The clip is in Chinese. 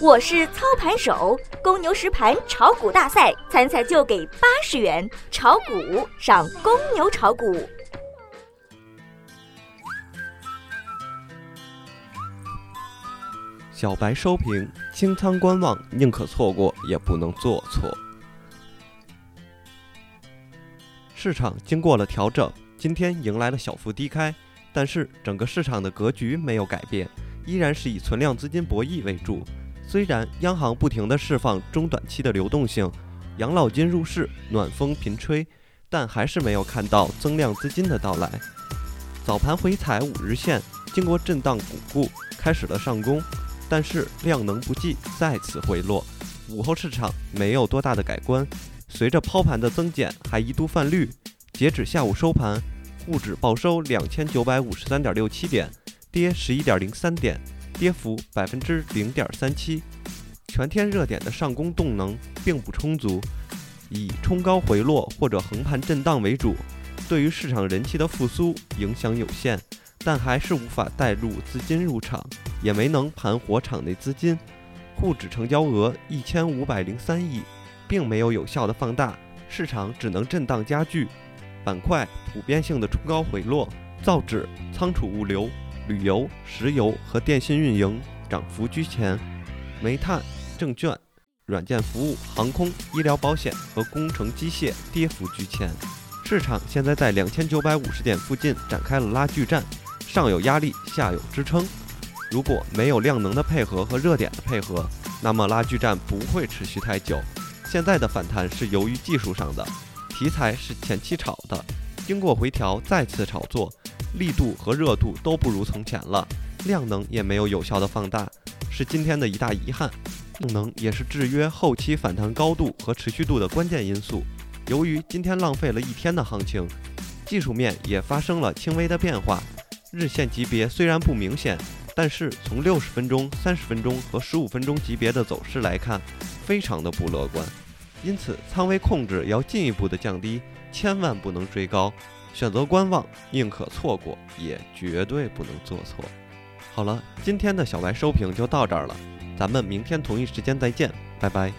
我是操盘手，公牛实盘炒股大赛参赛就给八十元，炒股上公牛炒股。小白收评：清仓观望，宁可错过也不能做错。市场经过了调整，今天迎来了小幅低开，但是整个市场的格局没有改变，依然是以存量资金博弈为主。虽然央行不停地释放中短期的流动性，养老金入市，暖风频吹，但还是没有看到增量资金的到来。早盘回踩五日线，经过震荡巩固，开始了上攻，但是量能不济，再次回落。午后市场没有多大的改观，随着抛盘的增减，还一度泛绿。截止下午收盘，沪指报收两千九百五十三点六七点，跌十一点零三点。跌幅百分之零点三七，全天热点的上攻动能并不充足，以冲高回落或者横盘震荡为主，对于市场人气的复苏影响有限，但还是无法带入资金入场，也没能盘活场内资金。沪指成交额一千五百零三亿，并没有有效的放大，市场只能震荡加剧，板块普遍性的冲高回落，造纸、仓储物流。旅游、石油和电信运营涨幅居前，煤炭、证券、软件服务、航空、医疗保险和工程机械跌幅居前。市场现在在两千九百五十点附近展开了拉锯战，上有压力，下有支撑。如果没有量能的配合和热点的配合，那么拉锯战不会持续太久。现在的反弹是由于技术上的，题材是前期炒的，经过回调再次炒作。力度和热度都不如从前了，量能也没有有效的放大，是今天的一大遗憾。动能也是制约后期反弹高度和持续度的关键因素。由于今天浪费了一天的行情，技术面也发生了轻微的变化。日线级别虽然不明显，但是从六十分钟、三十分钟和十五分钟级别的走势来看，非常的不乐观。因此，仓位控制要进一步的降低，千万不能追高。选择观望，宁可错过，也绝对不能做错。好了，今天的小白收评就到这儿了，咱们明天同一时间再见，拜拜。